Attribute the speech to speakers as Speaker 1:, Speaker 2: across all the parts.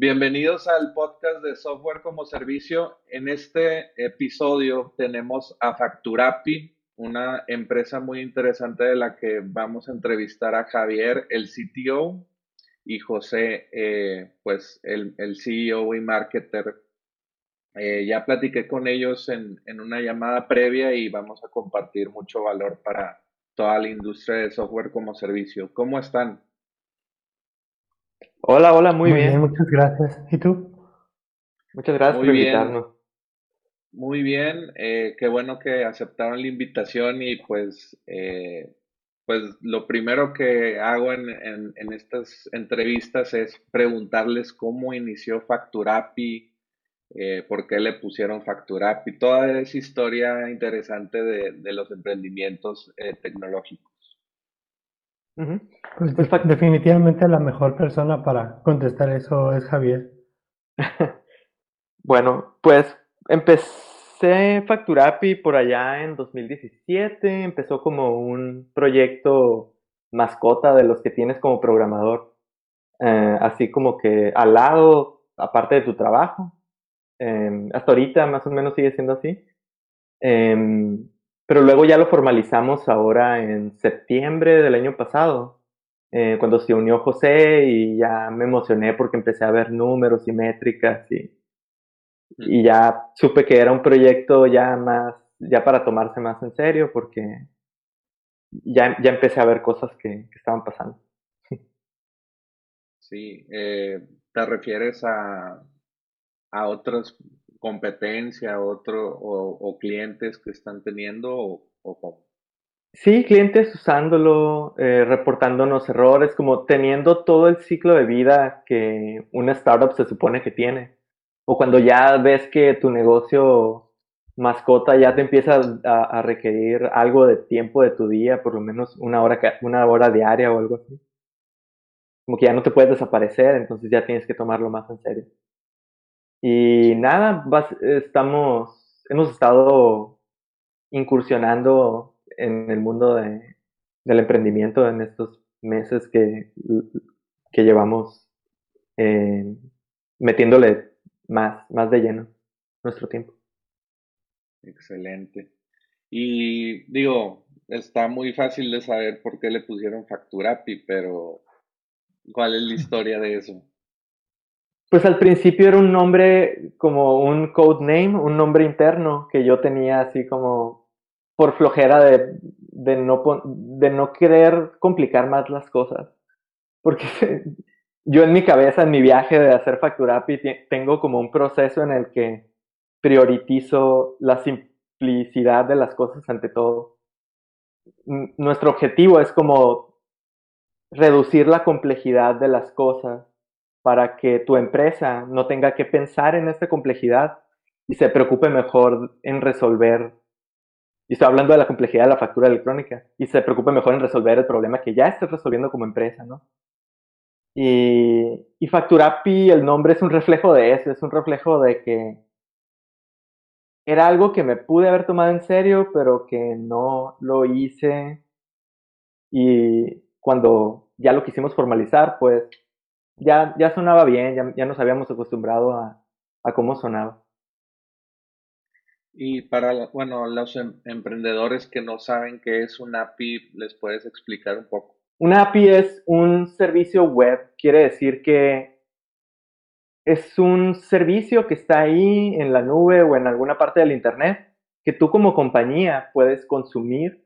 Speaker 1: Bienvenidos al podcast de Software como Servicio. En este episodio tenemos a Facturapi, una empresa muy interesante de la que vamos a entrevistar a Javier, el CTO, y José, eh, pues el, CEO y marketer. Eh, ya platiqué con ellos en, en una llamada previa y vamos a compartir mucho valor para toda la industria de software como servicio. ¿Cómo están?
Speaker 2: Hola, hola, muy, bien.
Speaker 3: Muchas gracias. ¿Y tú?
Speaker 2: Muchas gracias por invitarnos.
Speaker 1: Muy bien, eh, qué bueno que aceptaron la invitación y pues, eh, pues lo primero que hago en, en, estas entrevistas es preguntarles cómo inició Facturapi, eh, por qué le pusieron Facturapi, toda esa historia interesante de, de los emprendimientos tecnológicos.
Speaker 3: Pues, definitivamente la mejor persona para contestar eso es Javier.
Speaker 2: bueno, pues empecé Facturapi por allá en 2017, empezó como un proyecto mascota de los que tienes como programador, eh, así como que al lado, aparte de tu trabajo. Em, hasta ahorita más o menos sigue siendo así. Em, pero luego ya lo formalizamos ahora en septiembre del año pasado, eh, cuando se unió José y ya me emocioné porque empecé a ver números y métricas y, y ya supe que era un proyecto ya más, ya para tomarse más en serio porque ya, ya empecé a ver cosas que, estaban pasando.
Speaker 1: Sí, eh, ¿te refieres a, a otros competencia otro, o, clientes que están teniendo o, o
Speaker 2: Sí, clientes usándolo, eh, reportándonos errores, como teniendo todo el ciclo de vida que una startup se supone que tiene. O cuando ya ves que tu negocio mascota ya te empieza a, requerir algo de tiempo de tu día, por lo menos una hora, una hora diaria o algo así. Como que ya no te puedes desaparecer, entonces ya tienes que tomarlo más en serio. Y nada, estamos, hemos estado incursionando en el mundo de, del emprendimiento en estos meses que, que llevamos eh, metiéndole más, más de lleno nuestro tiempo.
Speaker 1: Excelente. Y digo, está muy fácil de saber por qué le pusieron Facturapi, pero ¿cuál es la historia de eso?
Speaker 2: Pues al principio era un nombre como un code name, un nombre interno que yo tenía así como por flojera de, de, no, de no querer complicar más las cosas. Porque yo en mi cabeza, en mi viaje de hacer Facturapi, tengo como un proceso en el que prioritizo la simplicidad de las cosas ante todo. Nuestro objetivo es como reducir la complejidad de las cosas para que tu empresa no tenga que pensar en esta complejidad y se preocupe mejor en resolver, y estoy hablando de la complejidad de la factura electrónica, y se preocupe mejor en resolver el problema que ya estés resolviendo como empresa, ¿no? Y, y Facturapi, el nombre es un reflejo de eso, es un reflejo de que era algo que me pude haber tomado en serio, pero que no lo hice. Y cuando ya lo quisimos formalizar, pues ya, ya sonaba bien, ya, ya nos habíamos acostumbrado a, a cómo sonaba.
Speaker 4: Y para, bueno, los em, emprendedores que no saben qué es una API, ¿les puedes explicar un poco?
Speaker 2: Una API es un servicio web, quiere decir que es un servicio que está ahí en la nube o en alguna parte del Internet que tú como compañía puedes consumir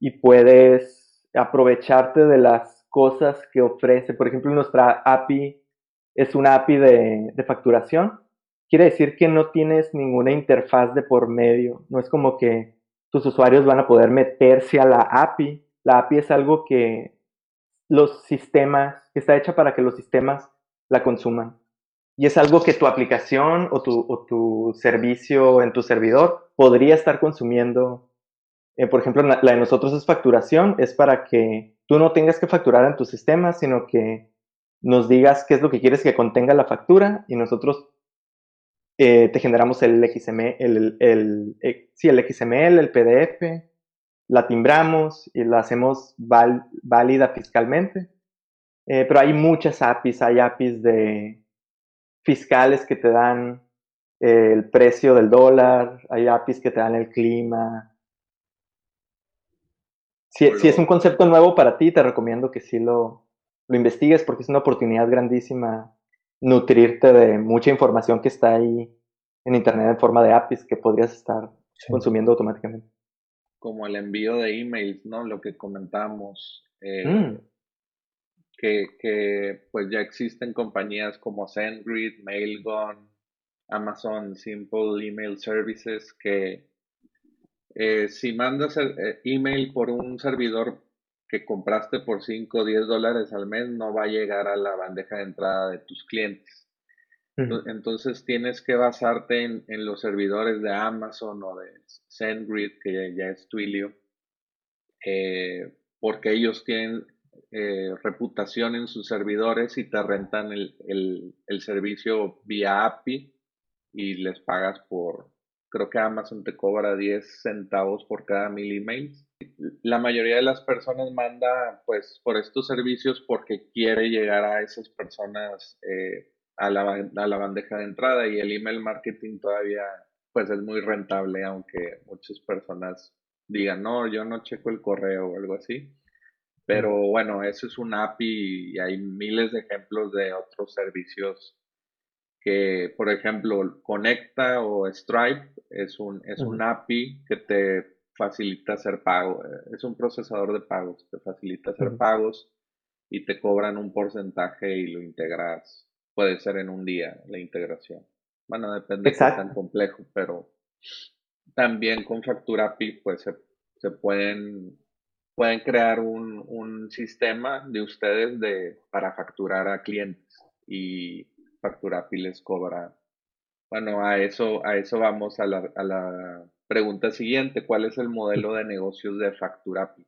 Speaker 2: y puedes aprovecharte de las cosas que ofrece. Por ejemplo, nuestra API es una API de, de facturación. Quiere decir que no tienes ninguna interfaz de por medio. No es como que tus usuarios van a poder meterse a la API. La API es algo que los sistemas, que está hecha para que los sistemas la consuman y es algo que tu aplicación o tu, servicio en tu servidor podría estar consumiendo. Eh, por ejemplo, la de nosotros es facturación, es para que tú no tengas que facturar en tu sistema, sino que nos digas qué es lo que quieres que contenga la factura y nosotros eh, te generamos el XML, el, eh, PDF, la timbramos y la hacemos válida fiscalmente. pero hay muchas APIs, hay APIs de, fiscales que te dan el precio del dólar, hay APIs que te dan el clima. Si, es un concepto nuevo para ti, te recomiendo que sí lo, lo investigues porque es una oportunidad grandísima nutrirte de mucha información que está ahí en Internet en forma de APIs que podrías estar consumiendo automáticamente.
Speaker 4: Como el envío de emails, ¿no? Lo que comentamos. Eh, mm que, pues ya existen compañías como SendGrid, Mailgun, Amazon Simple Email Services que eh, si mandas el, eh, email por un servidor que compraste por 5 o 10 dólares al mes, no va a llegar a la bandeja de entrada de tus clientes. Entonces tienes que basarte en, los servidores de Amazon o de SendGrid, que ya, es Twilio, eh, porque ellos tienen eh, reputación en sus servidores y te rentan el, servicio vía API y les pagas por, creo que Amazon te cobra 10 centavos por cada mil emails. La mayoría de las personas manda pues por estos servicios porque quiere llegar a esas personas eh, a, la, a la bandeja de entrada y el email marketing todavía pues es muy rentable aunque muchas personas digan no, yo no checo el correo o algo así. Pero bueno, eso es un API y hay miles de ejemplos de otros servicios que, por ejemplo, Conecta o Stripe es un, es un API que te facilita hacer pago, eh, es un procesador de pagos, te facilita hacer pagos y te cobran un porcentaje y lo integras, puede ser en un día la integración. Bueno, depende de qué tan complejo, pero también con Factura API pues se, se pueden pueden crear un, un sistema de ustedes de, para facturar a clientes y Facturapi les cobra. Bueno, a eso, a eso vamos a la, a la pregunta siguiente. ¿Cuál es el modelo de negocios de Facturapi?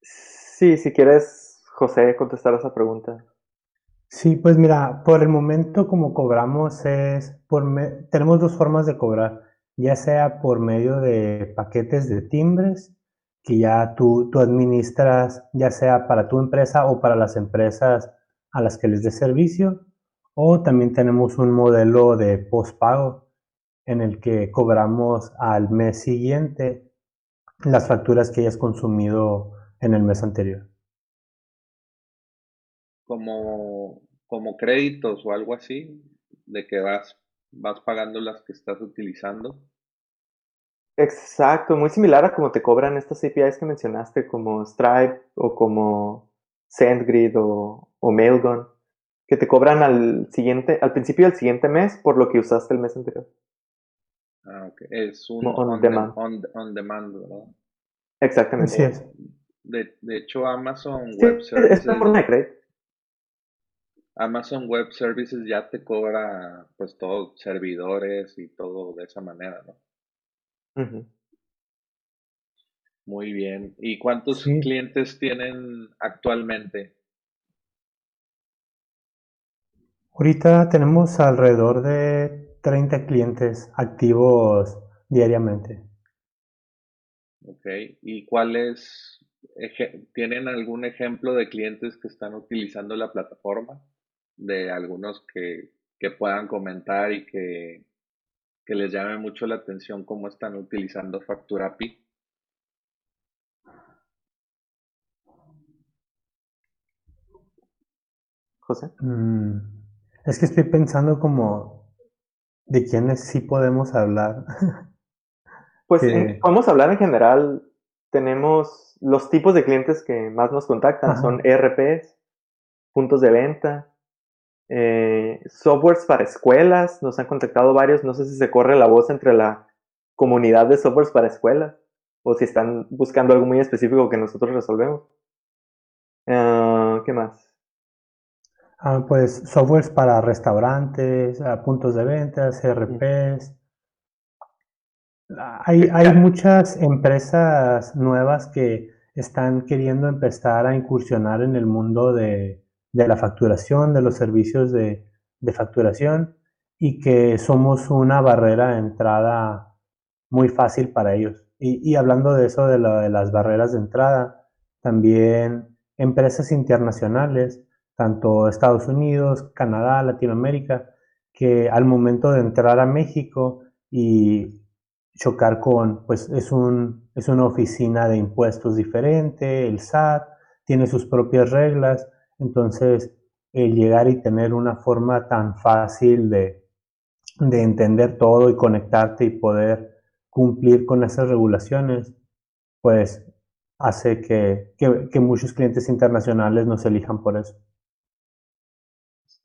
Speaker 2: Sí, si quieres, José, contestar esa pregunta.
Speaker 3: Sí, pues mira, por el momento como cobramos es, por tenemos dos formas de cobrar, ya sea por medio de paquetes de timbres que ya tú, tú administras, ya sea para tu empresa o para las empresas a las que les des servicio. O también tenemos un modelo de postpago en el que cobramos al mes siguiente las facturas que hayas consumido en el mes anterior.
Speaker 4: Como, como créditos o algo así, de que vas, vas pagando las que estás utilizando.
Speaker 2: Exacto, muy similar a como te cobran estas APIs que mencionaste, como Stripe o como SendGrid o, o Mailgun, que te cobran al siguiente, al principio del siguiente mes por lo que usaste el mes anterior.
Speaker 4: Ah, ok. Es un on, demand. on, demand, ¿verdad?
Speaker 2: Exactamente.
Speaker 4: De, de hecho, Amazon Web Services. Amazon Web Services ya te cobra, pues, todos servidores y todo de esa manera, ¿no? Muy bien. ¿Y cuántos clientes tienen actualmente?
Speaker 3: Ahorita tenemos alrededor de 30 clientes activos diariamente.
Speaker 4: Ok, ¿y cuáles tienen algún ejemplo de clientes que están utilizando la plataforma? De algunos que, puedan comentar y que, que les llame mucho la atención cómo están utilizando FacturaPi.
Speaker 3: José. Mm, es que estoy pensando como de quiénes sí podemos hablar.
Speaker 2: Pues podemos hablar en general. Tenemos los tipos de clientes que más nos contactan. Son ERPs, puntos de venta, eh, softwares para escuelas. Nos han contactado varios. No sé si se corre la voz entre la comunidad de softwares para escuelas o si están buscando algo muy específico que nosotros resolvemos. Ah, ¿Qué más?
Speaker 3: Ah, pues softwares para restaurantes, ah, puntos de venta, CRPs. Hay, hay muchas empresas nuevas que están queriendo empezar a incursionar en el mundo de, la facturación, de los servicios de, facturación y que somos una barrera de entrada muy fácil para ellos. Y, hablando de eso, de, de las barreras de entrada, también empresas internacionales tanto Estados Unidos, Canadá, Latinoamérica, que al momento de entrar a México y chocar con, pues es, un, es una oficina de impuestos diferente, el SAT tiene sus propias reglas, entonces el llegar y tener una forma tan fácil de, de entender todo y conectarte y poder cumplir con esas regulaciones, pues hace que, que muchos clientes internacionales nos elijan por eso.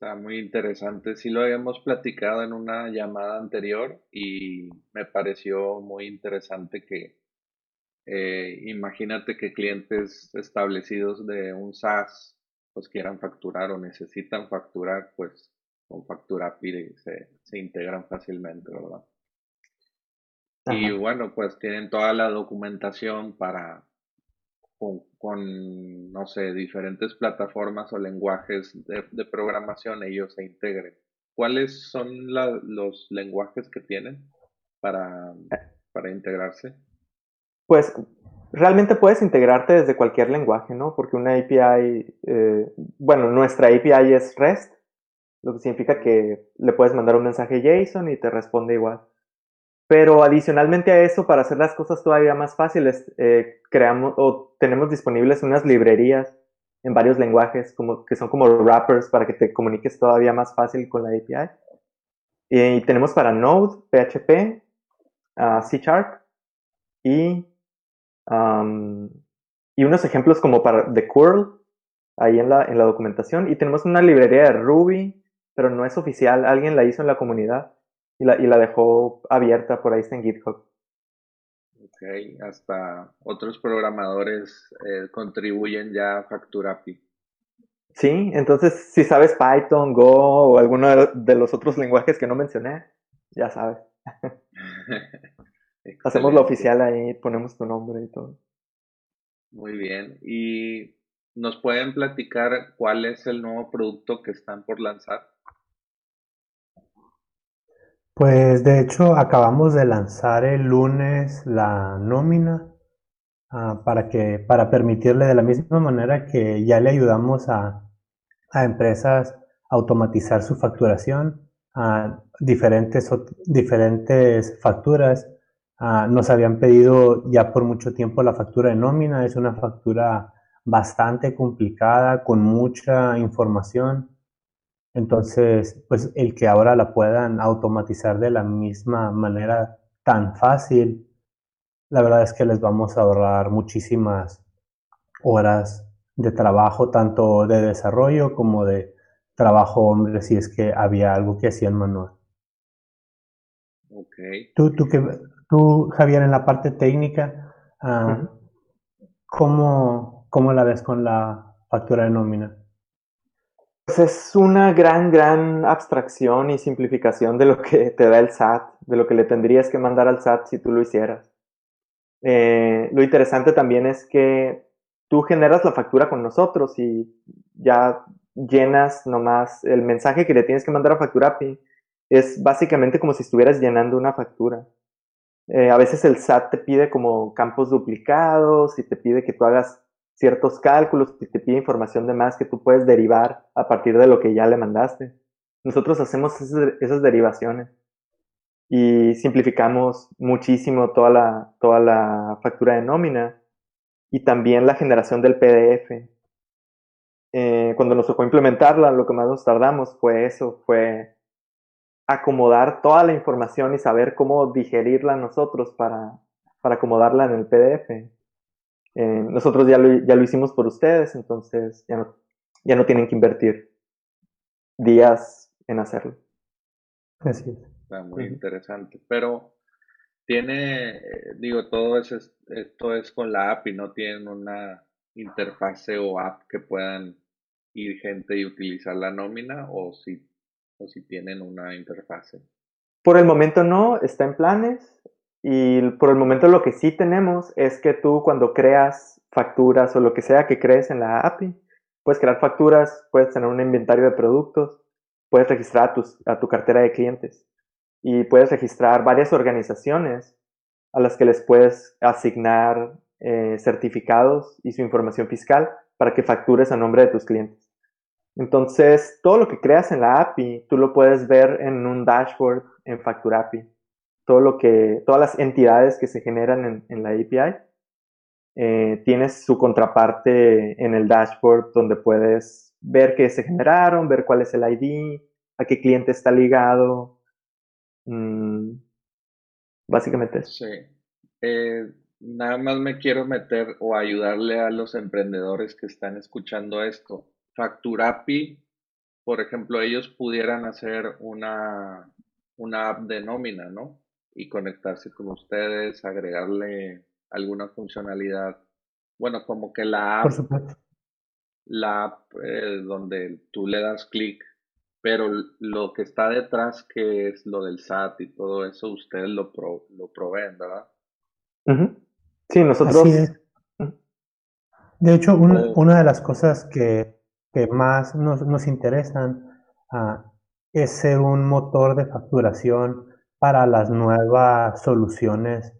Speaker 4: Está muy interesante. Sí lo habíamos platicado en una llamada anterior y me pareció muy interesante que eh, imagínate que clientes establecidos de un SaaS pues quieran facturar o necesitan facturar, pues con factura PIRE se, se integran fácilmente, ¿verdad? Y bueno, pues tienen toda la documentación para con, no sé, diferentes plataformas o lenguajes de, programación ellos se integren. ¿Cuáles son los lenguajes que tienen para, para integrarse?
Speaker 2: Pues realmente puedes integrarte desde cualquier lenguaje, ¿no? Porque una API, eh, bueno, nuestra API es REST, lo que significa que le puedes mandar un mensaje JSON y te responde igual. Pero adicionalmente a eso, para hacer las cosas todavía más fáciles, eh, creamos o tenemos disponibles unas librerías en varios lenguajes que son como wrappers para que te comuniques todavía más fácil con la API. Y, tenemos para Node, PHP, uh, C Sharp y, y unos ejemplos como para The Curl ahí en la, en la documentación. Y tenemos una librería de Ruby, pero no es oficial, alguien la hizo en la comunidad y la, y la dejó abierta, por ahí está en GitHub.
Speaker 4: Ok, hasta otros programadores eh, contribuyen ya a FacturaPi.
Speaker 2: Sí, entonces si sabes Python, Go o alguno de los otros lenguajes que no mencioné, ya sabes. Hacemos lo oficial ahí, ponemos tu nombre y todo.
Speaker 4: Muy bien. ¿Y nos pueden platicar cuál es el nuevo producto que están por lanzar?
Speaker 3: Pues de hecho acabamos de lanzar el lunes la nómina ah, para que para permitirle de la misma manera que ya le ayudamos a, empresas a automatizar su facturación a diferentes diferentes facturas. Ah, nos habían pedido ya por mucho tiempo la factura de nómina. Es una factura bastante complicada con mucha información entonces, pues el que ahora la puedan automatizar de la misma manera tan fácil, la verdad es que les vamos a ahorrar muchísimas horas de trabajo, tanto de desarrollo como de trabajo hombre, si es que había algo que hacían manual.
Speaker 4: Okay.
Speaker 3: Tú, tú, que, tú, Javier, en la parte técnica, ah, ¿cómo, ¿cómo la ves con la factura de nómina?
Speaker 2: Pues es una gran, gran abstracción y simplificación de lo que te da el SAT, de lo que le tendrías que mandar al SAT si tú lo hicieras. Eh, lo interesante también es que tú generas la factura con nosotros y ya llenas nomás el mensaje que le tienes que mandar a Facturapi es básicamente como si estuvieras llenando una factura. Eh, a veces el SAT te pide como campos duplicados y te pide que tú hagas ciertos cálculos y te pide información de más que tú puedes derivar a partir de lo que ya le mandaste. Nosotros hacemos esas, derivaciones y simplificamos muchísimo toda la, toda la factura de nómina y también la generación del PDF. Eh, cuando nos tocó implementarla, lo que más nos tardamos fue eso, fue acomodar toda la información y saber cómo digerirla nosotros para, para acomodarla en el PDF. Eh, nosotros ya lo, ya lo hicimos por ustedes, entonces ya no, ya no tienen que invertir días en hacerlo.
Speaker 3: Así es.
Speaker 4: Está muy interesante. Pero tiene, digo, todo es, esto es con la app y no tienen una interfase o app que puedan ir gente y utilizar la nómina o si, o si tienen una interfase.
Speaker 2: Por el momento no, está en planes. Y por el momento lo que sí tenemos es que tú cuando creas facturas o lo que sea que crees en la API, puedes crear facturas, puedes tener un inventario de productos, puedes registrar a, tus, a tu cartera de clientes y puedes registrar varias organizaciones a las que les puedes asignar eh, certificados y su información fiscal para que factures a nombre de tus clientes. Entonces, todo lo que creas en la API, tú lo puedes ver en un dashboard en Factura API todo lo que, todas las entidades que se generan en, la API. Eh, tienes su contraparte en el dashboard donde puedes ver qué se generaron, ver cuál es el ID, a qué cliente está ligado. Mm, básicamente eso.
Speaker 4: Sí. Eh, nada más me quiero meter o ayudarle a los emprendedores que están escuchando esto. Facturapi, por ejemplo, ellos pudieran hacer una, una app de nómina, ¿no? Y conectarse con ustedes, agregarle alguna funcionalidad. Bueno, como que la app, la app eh, donde tú le das clic, pero lo que está detrás, que es lo del SAT y todo eso, ustedes lo, lo proveen, ¿verdad?
Speaker 2: Sí, nosotros.
Speaker 3: De hecho, una de las cosas que, que más nos, nos interesan ah, es ser un motor de facturación para las nuevas soluciones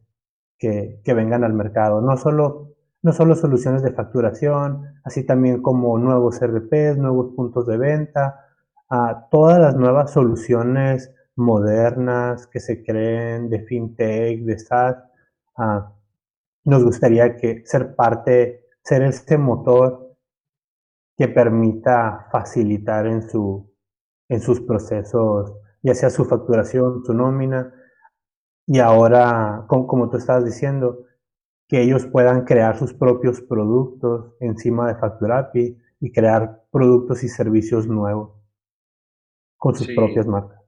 Speaker 3: que, vengan al mercado. No solo, no solo soluciones de facturación, así también como nuevos RPs, nuevos puntos de venta, a todas las nuevas soluciones modernas que se creen de fintech, de SaaS. nos gustaría que ser parte, ser este motor que permita facilitar en, su, en sus procesos ya sea su facturación, su nómina, y ahora, como, tú estabas diciendo, que ellos puedan crear sus propios productos encima de Facturapi y crear productos y servicios nuevos con sus propias marcas.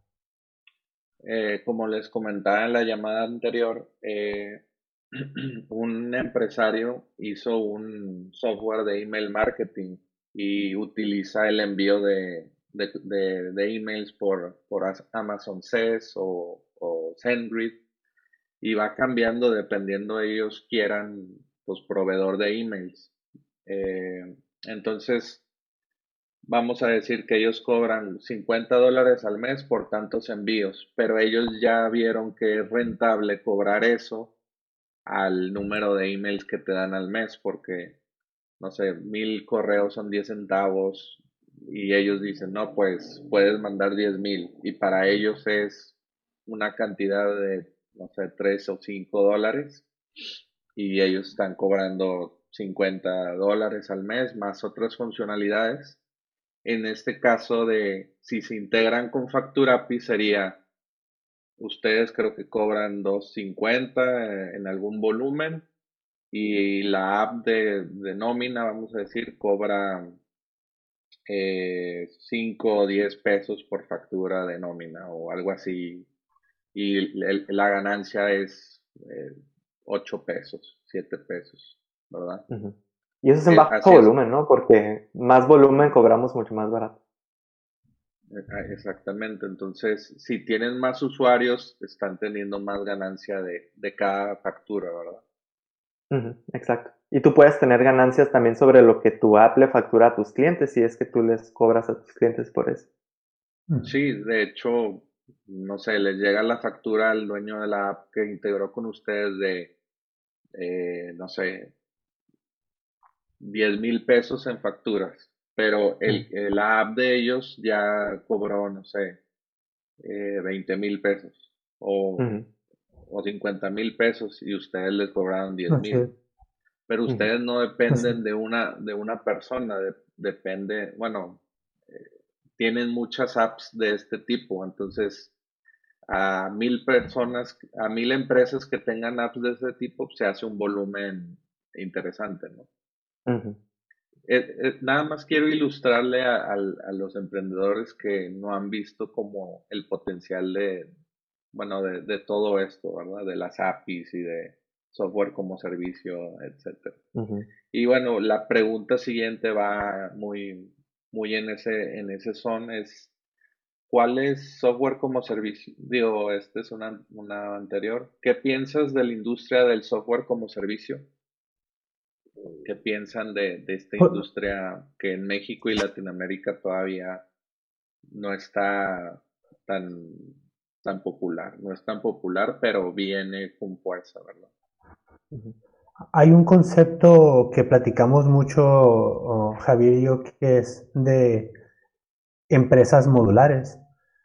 Speaker 4: Eh, como les comentaba en la llamada anterior, eh, un empresario hizo un software de email marketing y utiliza el envío de, de, de, emails por, por Amazon SES o, o SendGrid y va cambiando dependiendo ellos quieran, pues, proveedor de emails. Eh, entonces, vamos a decir que ellos cobran 50 dólares al mes por tantos envíos, pero ellos ya vieron que es rentable cobrar eso al número de emails que te dan al mes, porque, no sé, mil correos son 10 centavos, y ellos dicen, no, pues puedes mandar 10 mil y para ellos es una cantidad de, no sé, 3 o 5 dólares y ellos están cobrando 50 dólares al mes más otras funcionalidades. En este caso de si se integran con Facturapi sería ustedes creo que cobran 2.50 en algún volumen y la app de, nómina, vamos a decir, cobra eh, 5 o 10 pesos por factura de nómina o algo así. Y la ganancia es eh, 8 pesos, 7 pesos, ¿verdad?
Speaker 2: Y eso es en bajo volumen, ¿no? Porque más volumen cobramos mucho más barato.
Speaker 4: Eh, ah, exactamente, entonces si tienen más usuarios, están teniendo más ganancia de, de cada factura, ¿verdad?
Speaker 2: exacto. Y tú puedes tener ganancias también sobre lo que tu app le factura a tus clientes si es que tú les cobras a tus clientes por eso.
Speaker 4: Sí, de hecho, no sé, les llega la factura al dueño de la app que integró con ustedes de, eh, no sé, 10 mil pesos en facturas, pero el, mm. la app de ellos ya cobró, no sé, eh, 20 mil pesos o, o 50 mil pesos y ustedes les cobraron 10 mil. Pero ustedes no dependen de una, de una persona, depende, bueno, eh, tienen muchas apps de este tipo, entonces a mil personas, a mil empresas que tengan apps de ese tipo, se hace un volumen interesante, ¿no? Eh, eh, nada más quiero ilustrarle a, los emprendedores que no han visto como el potencial de, bueno, de, todo esto, ¿verdad? De las APIs y de software como servicio, etcétera. Y bueno, la pregunta siguiente va muy, muy en ese, en ese son, es ¿cuál es software como servicio? Digo, esta es una, una anterior. ¿Qué piensas de la industria del software como servicio? ¿Qué piensan de, esta industria que en México y Latinoamérica todavía no está tan, tan popular? No es tan popular, pero viene con fuerza, ¿verdad?
Speaker 3: Hay un concepto que platicamos mucho, Javier y yo, que es de empresas modulares,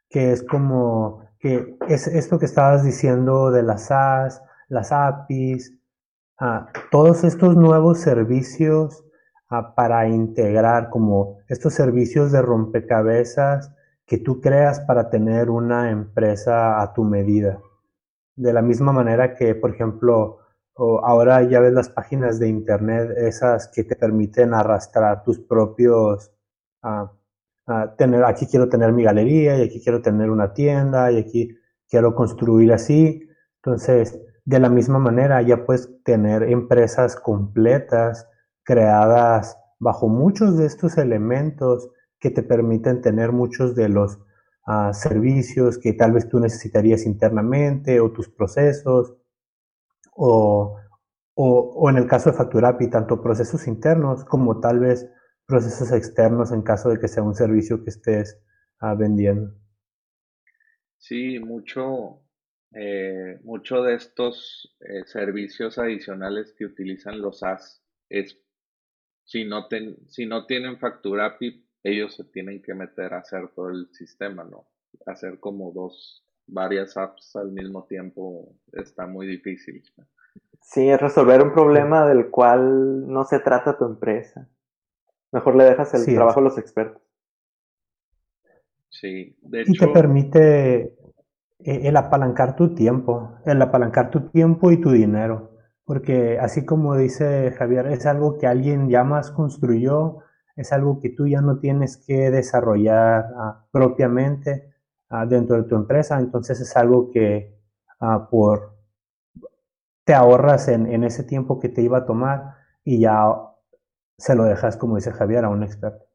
Speaker 3: que es como que es esto que estabas diciendo de las SaaS, las APIs, todos estos nuevos servicios para integrar como estos servicios de rompecabezas que tú creas para tener una empresa a tu medida. De la misma manera que, por ejemplo, ahora ya ves las páginas de internet, esas que te permiten arrastrar tus propios, tener, aquí quiero tener mi galería y aquí quiero tener una tienda y aquí quiero construir así. Entonces, de la misma manera, ya puedes tener empresas completas creadas bajo muchos de estos elementos que te permiten tener muchos de los ah, servicios que tal vez tú necesitarías internamente o tus procesos o, o, en el caso de Facturapi, tanto procesos internos como tal vez procesos externos en caso de que sea un servicio que estés ah, vendiendo.
Speaker 4: Sí, mucho, eh, mucho de estos eh, servicios adicionales que utilizan los SaaS es si no, si no tienen factura API, ellos se tienen que meter a hacer todo el sistema, ¿no? Hacer como dos, varias apps al mismo tiempo está muy difícil.
Speaker 2: Sí, es resolver un problema del cual no se trata tu empresa. Mejor le dejas el trabajo a los expertos.
Speaker 4: Sí, de
Speaker 3: hecho. Y te permite eh, el apalancar tu tiempo, el apalancar tu tiempo y tu dinero. Porque así como dice Javier, es algo que alguien ya más construyó, es algo que tú ya no tienes que desarrollar ah, propiamente ah, dentro de tu empresa, entonces es algo que ah, por te ahorras en, en, ese tiempo que te iba a tomar y ya se lo dejas, como dice Javier, a un experto.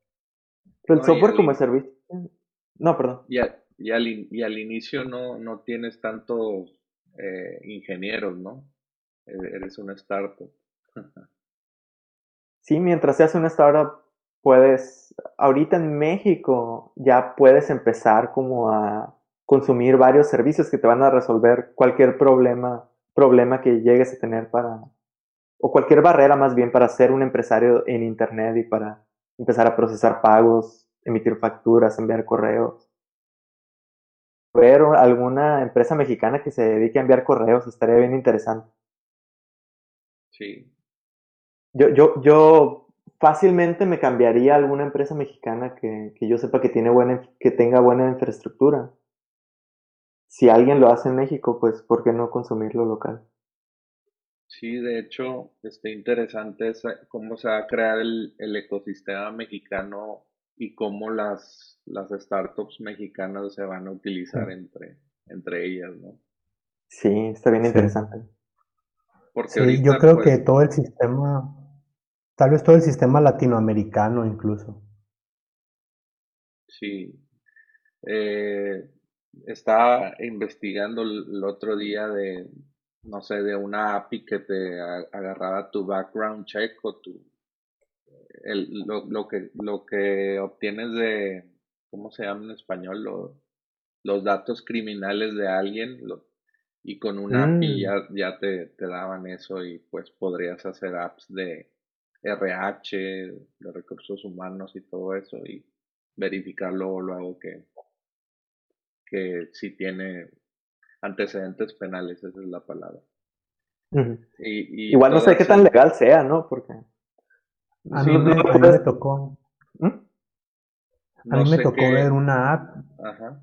Speaker 2: el software como servicio. No, perdón.
Speaker 4: Ya, y al, y al inicio no, no tienes tantos eh, ingenieros, ¿no? E, eres una startup.
Speaker 2: sí, mientras seas una startup, puedes, ahorita en México ya puedes empezar como a consumir varios servicios que te van a resolver cualquier problema, problema que llegues a tener para, o cualquier barrera más bien para ser un empresario en Internet y para empezar a procesar pagos, emitir facturas, enviar correos ver alguna empresa mexicana que se dedique a enviar correos, estaría bien interesante.
Speaker 4: Sí.
Speaker 2: Yo, yo, yo fácilmente me cambiaría a alguna empresa mexicana que, que yo sepa que, tiene buena, que tenga buena infraestructura. Si alguien lo hace en México, pues ¿por qué no consumirlo local?
Speaker 4: Sí, de hecho, está interesante cómo se va a crear el, el ecosistema mexicano y cómo las, las startups mexicanas se van a utilizar entre, entre ellas, ¿no?
Speaker 2: Sí, está bien interesante.
Speaker 3: Porque yo creo que pues todo el sistema, tal vez todo el sistema latinoamericano incluso.
Speaker 4: Sí. Eh, estaba investigando el otro día de, no sé, de una API que te agarraba tu background check o tu el, lo, lo, que, lo que obtienes de, ¿cómo se llama en español? Lo, los datos criminales de alguien y con una API mm. ya, ya te, te, daban eso y pues podrías hacer apps de RH, de recursos humanos y todo eso y verificarlo luego que, que si tiene antecedentes penales, esa es la palabra.
Speaker 2: y, Igual no sé qué tan legal sea, ¿no? Porque...
Speaker 3: A mí, me, tocó. ¿Mm? A mí me tocó ver una app. Ajá.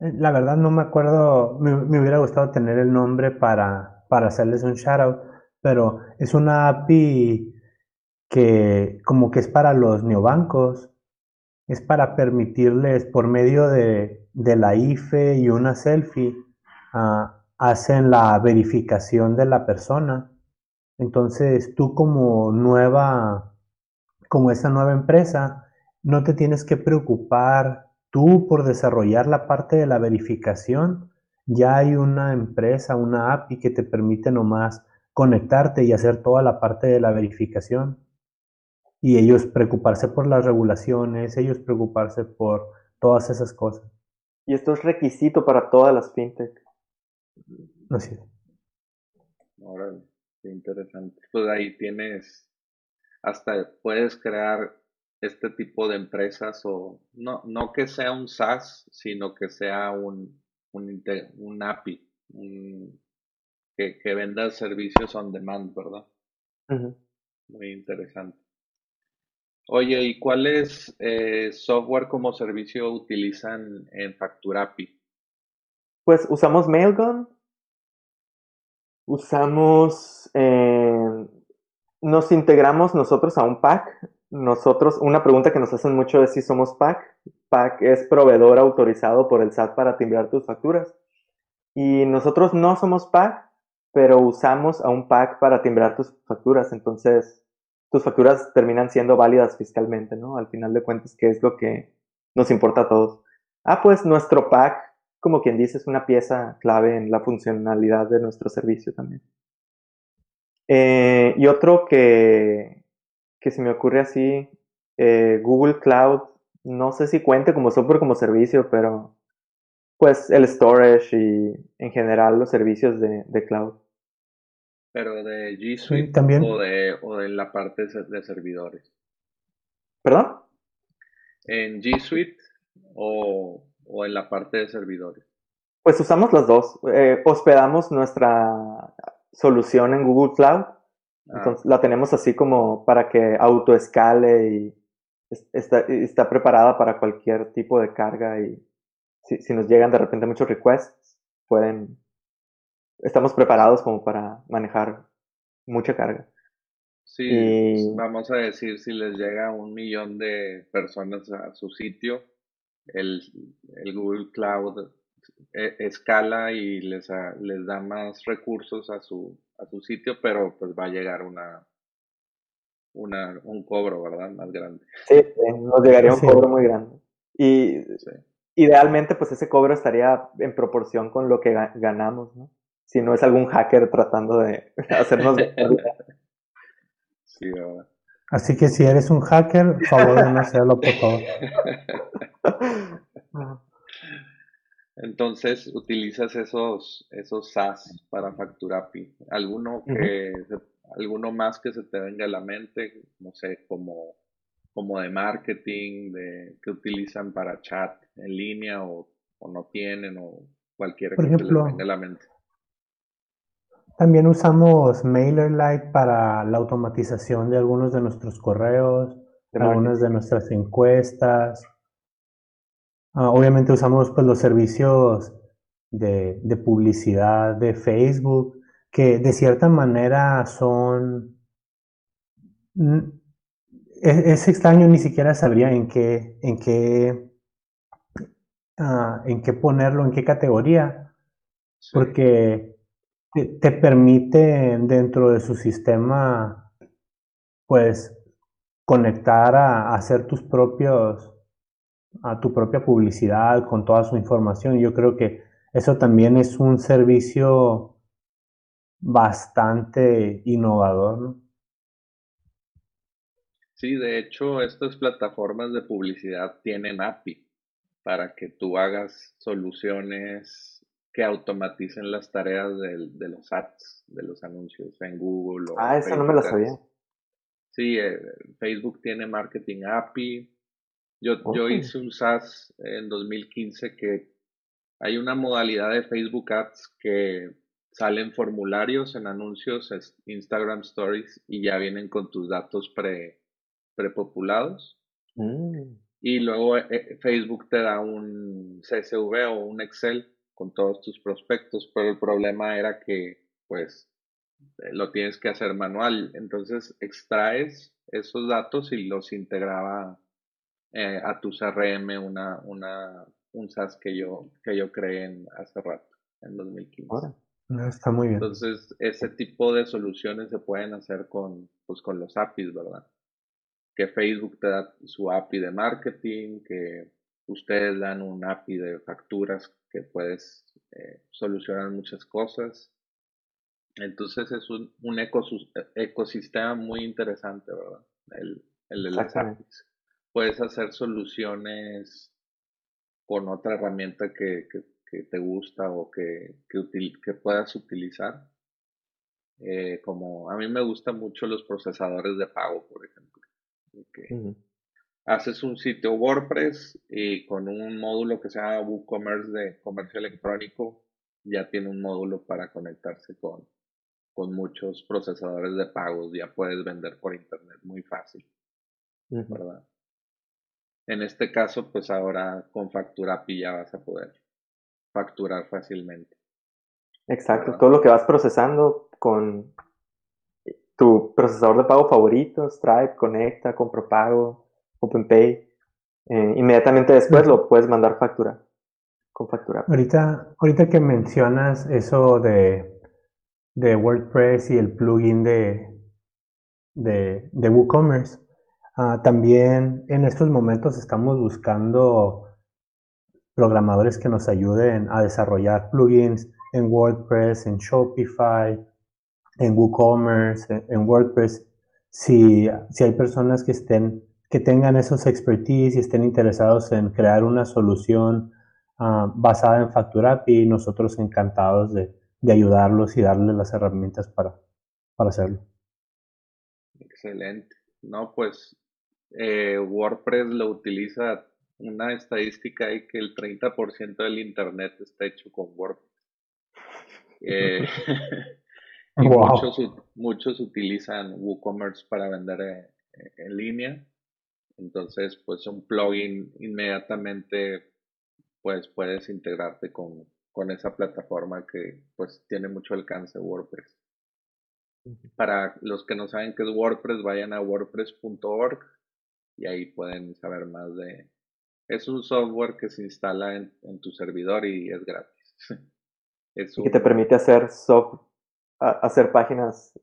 Speaker 3: Eh, la verdad no me acuerdo, me, me, hubiera gustado tener el nombre para, para hacerles un shoutout, pero es una API que como que es para los neobancos, es para permitirles por medio de, de la IFE y una selfie, uh, hacen la verificación de la persona. Entonces tú como nueva, como esa nueva empresa, no te tienes que preocupar tú por desarrollar la parte de la verificación. Ya hay una empresa, una API que te permite nomás conectarte y hacer toda la parte de la verificación. Y ellos preocuparse por las regulaciones, ellos preocuparse por todas esas cosas.
Speaker 2: Y esto es requisito para todas las fintech.
Speaker 3: Así es.
Speaker 4: Ahora, qué interesante. Pues ahí tienes, hasta puedes crear este tipo de empresas o no, no que sea un SaaS, sino que sea un, un, un API, que, que, venda servicios on demand, ¿verdad? Muy interesante. Oye, ¿y cuáles eh, software como servicio utilizan en FacturaPi?
Speaker 2: Pues usamos Mailgun, usamos, eh, nos integramos nosotros a un pack. Nosotros, una pregunta que nos hacen mucho es si somos pack. Pack es proveedor autorizado por el SAT para timbrar tus facturas. Y nosotros no somos pack, pero usamos a un pack para timbrar tus facturas. Entonces, tus facturas terminan siendo válidas fiscalmente, ¿no? Al final de cuentas, ¿qué es lo que nos importa a todos? Ah, pues nuestro pack, como quien dice, es una pieza clave en la funcionalidad de nuestro servicio también. Eh, y otro que, que se me ocurre así, eh, Google Cloud, no sé si cuente como software como servicio, pero pues el storage y en general los servicios de, de cloud.
Speaker 4: Pero de G Suite ¿también? O, de, o de la parte de servidores.
Speaker 2: ¿Perdón?
Speaker 4: ¿En G Suite o, o en la parte de servidores?
Speaker 2: Pues usamos las dos. Eh, hospedamos nuestra solución en Google Cloud. Ah. Entonces la tenemos así como para que autoescale y está, está preparada para cualquier tipo de carga y si, si nos llegan de repente muchos requests, pueden estamos preparados como para manejar mucha carga.
Speaker 4: Sí, vamos a decir, si les llega un millón de personas a su sitio, el, Google Cloud e, escala y les, les da más recursos a su, a su sitio, pero pues va a llegar una, una, un cobro, ¿verdad? Más grande.
Speaker 2: Sí, nos llegaría un cobro muy grande. Y idealmente, pues ese cobro estaría en proporción con lo que ganamos, ¿no? si no es algún hacker tratando de hacernos...
Speaker 4: sí,
Speaker 3: Así que si eres un hacker, favor de no hacerlo, por favor.
Speaker 4: Entonces utilizas esos, esos SaaS para FacturaPi. ¿Alguno que alguno más que se te venga a la mente? No sé, como, como de marketing, de que utilizan para chat en línea o, no tienen, o cualquiera que se les venga a la mente.
Speaker 3: También usamos MailerLite para la automatización de algunos de nuestros correos, algunas de nuestras encuestas. Ah, obviamente usamos pues, los servicios de, publicidad de Facebook, que de cierta manera son... Es, extraño, ni siquiera sabría en qué, en qué, ah, en qué ponerlo, en qué categoría, porque te, permite dentro de su sistema, pues, conectar a, hacer tus propios, a tu propia publicidad con toda su información. Yo creo que eso también es un servicio bastante innovador, ¿no?
Speaker 4: Sí, de hecho, estas plataformas de publicidad tienen API. para que tú hagas soluciones que automaticen las tareas de, los ads, de los anuncios en Google.
Speaker 2: O ah, eso no me lo sabía.
Speaker 4: Sí, eh, Facebook tiene Marketing API. Yo, yo hice un SaaS en 2015 que hay una modalidad de Facebook Ads que salen formularios en anuncios, Instagram Stories y ya vienen con tus datos pre, prepopulados. Mm. Y luego eh, eh, Facebook te da un CSV o un Excel con todos tus prospectos, pero el problema era que pues eh, lo tienes que hacer manual. Entonces extraes esos datos y los integraba a tu CRM una, una, un SaaS que yo, que yo creé en, hace rato, en 2015.
Speaker 3: está muy bien.
Speaker 4: Entonces, ese tipo de soluciones se pueden hacer con, pues, con los APIs, ¿verdad? Que Facebook te da su API de marketing, que ustedes dan un API de facturas que puedes eh, solucionar muchas cosas. Entonces es un, un ecosistema muy interesante, ¿verdad? El, el de las APIs. Puedes hacer soluciones con otra herramienta que, que, te gusta o que, que, puedas utilizar. Eh, como a mí me gustan mucho los procesadores de pago, por ejemplo. Haces un sitio WordPress y con un módulo que se llama WooCommerce de comercio electrónico, ya tiene un módulo para conectarse con, con muchos procesadores de pagos. Ya puedes vender por internet muy fácil. ¿Verdad? En este caso, pues ahora con API ya vas a poder facturar fácilmente.
Speaker 2: Exacto, todo lo que vas procesando con tu procesador de pago favorito, Stripe, Conecta, Compropago, OpenPay. Eh, inmediatamente después lo puedes mandar factura con factura.
Speaker 3: Ahorita, ahorita que mencionas eso de, de WordPress y el plugin de, de, de WooCommerce, ah, también en estos momentos estamos buscando programadores que nos ayuden a desarrollar plugins en WordPress, en Shopify, en WooCommerce, en WordPress, si, si hay personas que estén, que tengan esos expertise y estén interesados en crear una solución ah, basada en FacturAPI, nosotros encantados de, ayudarlos y darles las herramientas para, para hacerlo.
Speaker 4: Excelente. No, pues eh, WordPress lo utiliza una estadística ahí que el 30% del Internet está hecho con WordPress. Eh, muchos, muchos utilizan WooCommerce para vender eh, eh, en línea. Entonces, pues un plugin inmediatamente pues puedes integrarte con, con esa plataforma que pues tiene mucho alcance WordPress. Para los que no saben qué es WordPress, vayan a wordpress.org y ahí pueden saber más de... Es un software que se instala en, tu servidor y es gratis.
Speaker 2: es Y que te permite hacer hacer páginas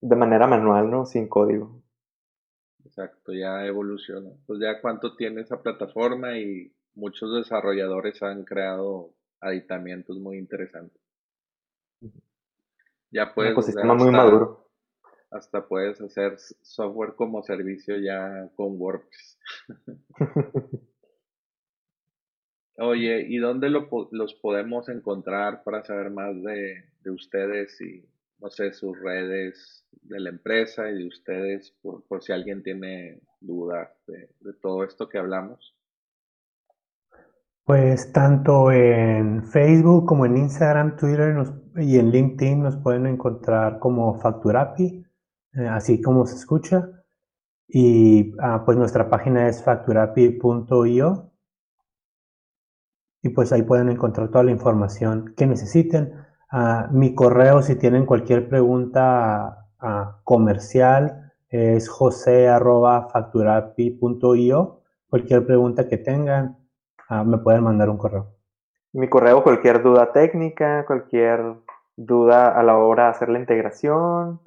Speaker 2: de manera manual, ¿no? Sin código.
Speaker 4: Exacto, ya evoluciona. Pues ya cuánto tiene esa plataforma y muchos desarrolladores han creado aditamientos muy interesantes. Ya puedes.
Speaker 2: Un ecosistema muy maduro.
Speaker 4: Hasta puedes hacer software como servicio ya con WordPress. Oye, ¿y dónde los podemos encontrar para saber más de, ustedes y, no sé, sus redes de la empresa y de ustedes, por, si alguien tiene dudas de, todo esto que hablamos?
Speaker 3: Pues tanto en Facebook como en Instagram, Twitter y en LinkedIn nos pueden encontrar como Facturapi, eh, así como se escucha. Y ah, pues nuestra página es facturapi.io y pues ahí pueden encontrar toda la información que necesiten. Ah, mi correo, si tienen cualquier pregunta ah, comercial, es jose.facturapi.io. Cualquier pregunta que tengan, ah, me pueden mandar un correo.
Speaker 2: Mi correo, cualquier duda técnica, cualquier duda a la hora de hacer la integración,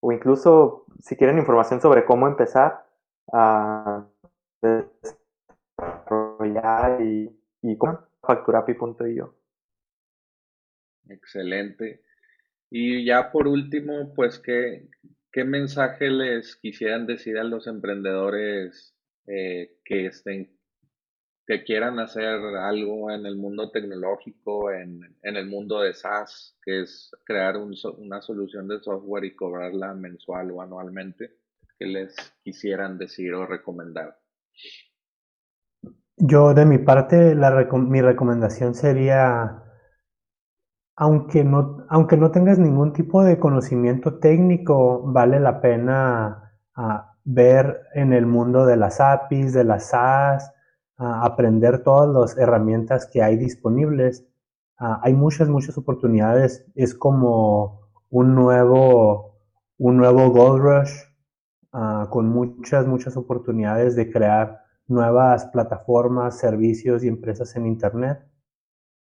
Speaker 2: o incluso si quieren información sobre cómo empezar a desarrollar y, y cómo facturapi.io.
Speaker 4: Excelente. Y ya por último, pues, ¿qué, qué mensaje les quisieran decir a los emprendedores eh, que estén que quieran hacer algo en el mundo tecnológico, en, el mundo de SaaS, que es crear una solución de software y cobrarla mensual o anualmente, que les quisieran decir o recomendar.
Speaker 3: Yo de mi parte, la mi recomendación sería, aunque no, aunque no tengas ningún tipo de conocimiento técnico, vale la pena ver en el mundo de las APIs, de las SaaS, aprender todas las herramientas que hay disponibles. hay muchas, muchas oportunidades. Es como un nuevo, un nuevo Gold Rush con muchas, muchas oportunidades de crear nuevas plataformas, servicios y empresas en Internet.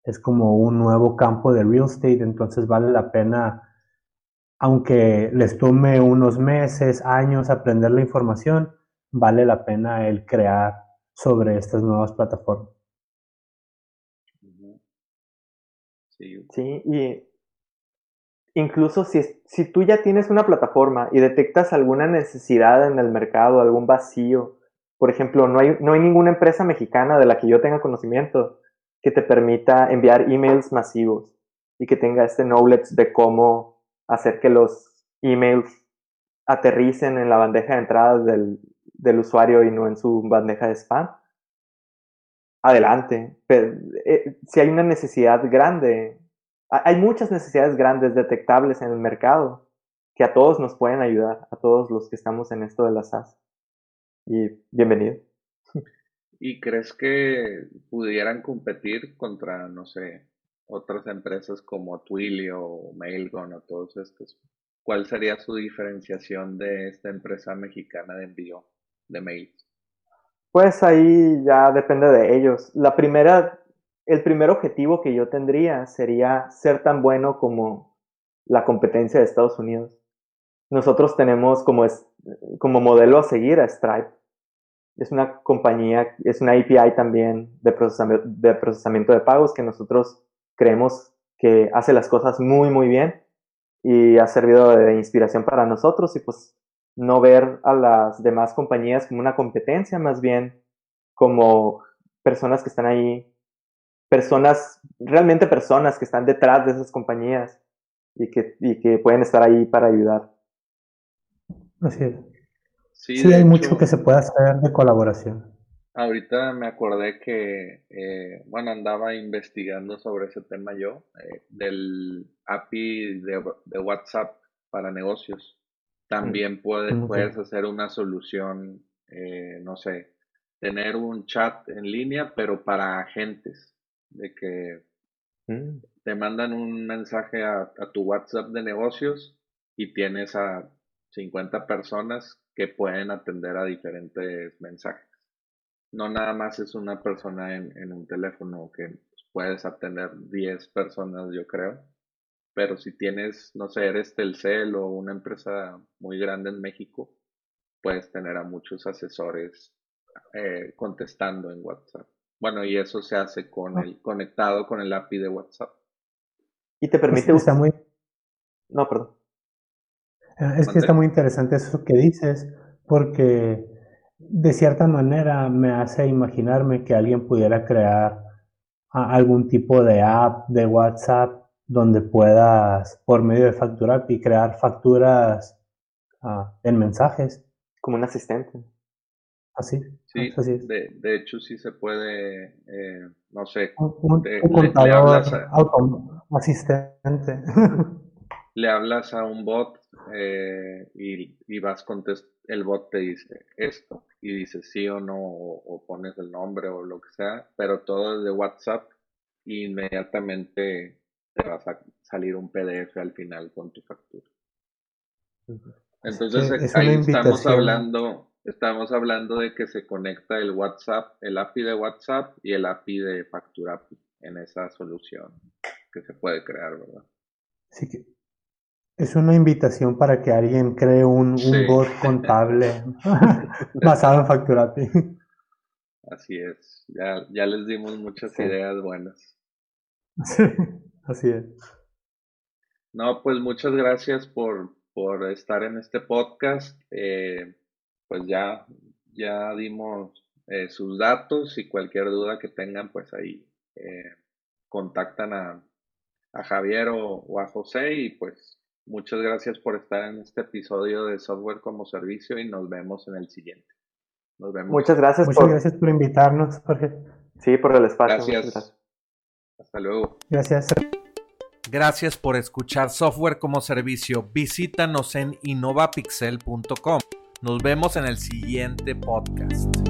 Speaker 3: Es como un nuevo campo de real estate, entonces vale la pena, aunque les tome unos meses, años aprender la información, vale la pena el crear sobre estas nuevas plataformas.
Speaker 2: Sí, y incluso si, si tú ya tienes una plataforma y detectas alguna necesidad en el mercado, algún vacío, por ejemplo, no hay, ninguna empresa mexicana de la que yo tenga conocimiento que te permita enviar emails masivos y que tenga este knowledge de cómo hacer que los emails aterricen en la bandeja de entrada del, del usuario y no en su bandeja de spam, adelante. Pero, eh, si hay una necesidad grande, hay muchas necesidades grandes detectables en el mercado que a todos nos pueden ayudar, a todos los que estamos en esto de las SaaS. Y bienvenido.
Speaker 4: ¿Y crees que pudieran competir contra, no sé, otras empresas como Twilio o Mailgun o todos estos? ¿Cuál sería su diferenciación de esta empresa mexicana de envío? de mails?
Speaker 2: Pues ahí ya depende de ellos. La primera, el primer objetivo que yo tendría sería ser tan bueno como la competencia de Estados Unidos. Nosotros tenemos como, es, como modelo a seguir a Stripe. Es una compañía, es una API también de procesamiento, de procesamiento de pagos que nosotros creemos que hace las cosas muy, muy bien y ha servido de inspiración para nosotros y pues no ver a las demás compañías como una competencia, más bien como personas que están ahí, personas, realmente personas que están detrás de esas compañías y que, y que pueden estar ahí para ayudar.
Speaker 3: Así es. Sí, hay mucho que se puede hacer de colaboración.
Speaker 4: Ahorita me acordé que, eh, bueno, andaba investigando sobre ese tema yo, eh, del API de WhatsApp para negocios. También puedes, puedes hacer una solución, eh, no sé, tener un chat en línea, pero para agentes, de que mm. te mandan un mensaje a, tu WhatsApp de negocios y tienes a 50 personas que pueden atender a diferentes mensajes. No nada más es una persona en, en un teléfono que puedes atender 10 personas, yo creo pero si tienes, no sé, eres Telcel o una empresa muy grande en México, puedes tener a muchos asesores eh, contestando en WhatsApp. Bueno, y eso se hace con ah. el conectado con el API de WhatsApp.
Speaker 2: Y te permite usar muy No, perdón.
Speaker 3: Ah, es que está muy interesante eso que dices, porque de cierta manera me hace imaginarme que alguien pudiera crear algún tipo de app de WhatsApp donde puedas, por medio de facturar y crear facturas ah, en mensajes.
Speaker 2: Como un asistente.
Speaker 3: Así.
Speaker 4: Sí, De, de, hecho sí se puede, eh, no sé,
Speaker 3: un, contador asistente.
Speaker 4: le hablas a un bot eh, y, y, vas contest el bot te dice esto y dices sí o no o, o, pones el nombre o lo que sea, pero todo es de WhatsApp e inmediatamente te va a salir un PDF al final con tu factura. Entonces ahí estamos hablando, estamos hablando de que se conecta el WhatsApp, el API de WhatsApp y el API de Factura en esa solución que se puede crear, ¿verdad?
Speaker 3: Sí que es una invitación para que alguien cree un, bot contable basado en Facturapi.
Speaker 4: Así es, ya, ya les dimos muchas ideas buenas.
Speaker 3: Sí. Así es.
Speaker 4: No, pues muchas gracias por, por estar en este podcast. Eh, pues ya, ya dimos eh, sus datos y cualquier duda que tengan, pues ahí eh, contactan a, Javier o, a José y pues muchas gracias por estar en este episodio de Software como Servicio y nos vemos en el siguiente. Nos vemos.
Speaker 2: Muchas gracias.
Speaker 3: Muchas gracias por invitarnos, Jorge.
Speaker 2: Sí, por el espacio.
Speaker 4: gracias. Hasta luego.
Speaker 3: Gracias.
Speaker 1: Gracias por escuchar Software como Servicio. Visítanos en innovapixel.com. Nos vemos en el siguiente podcast.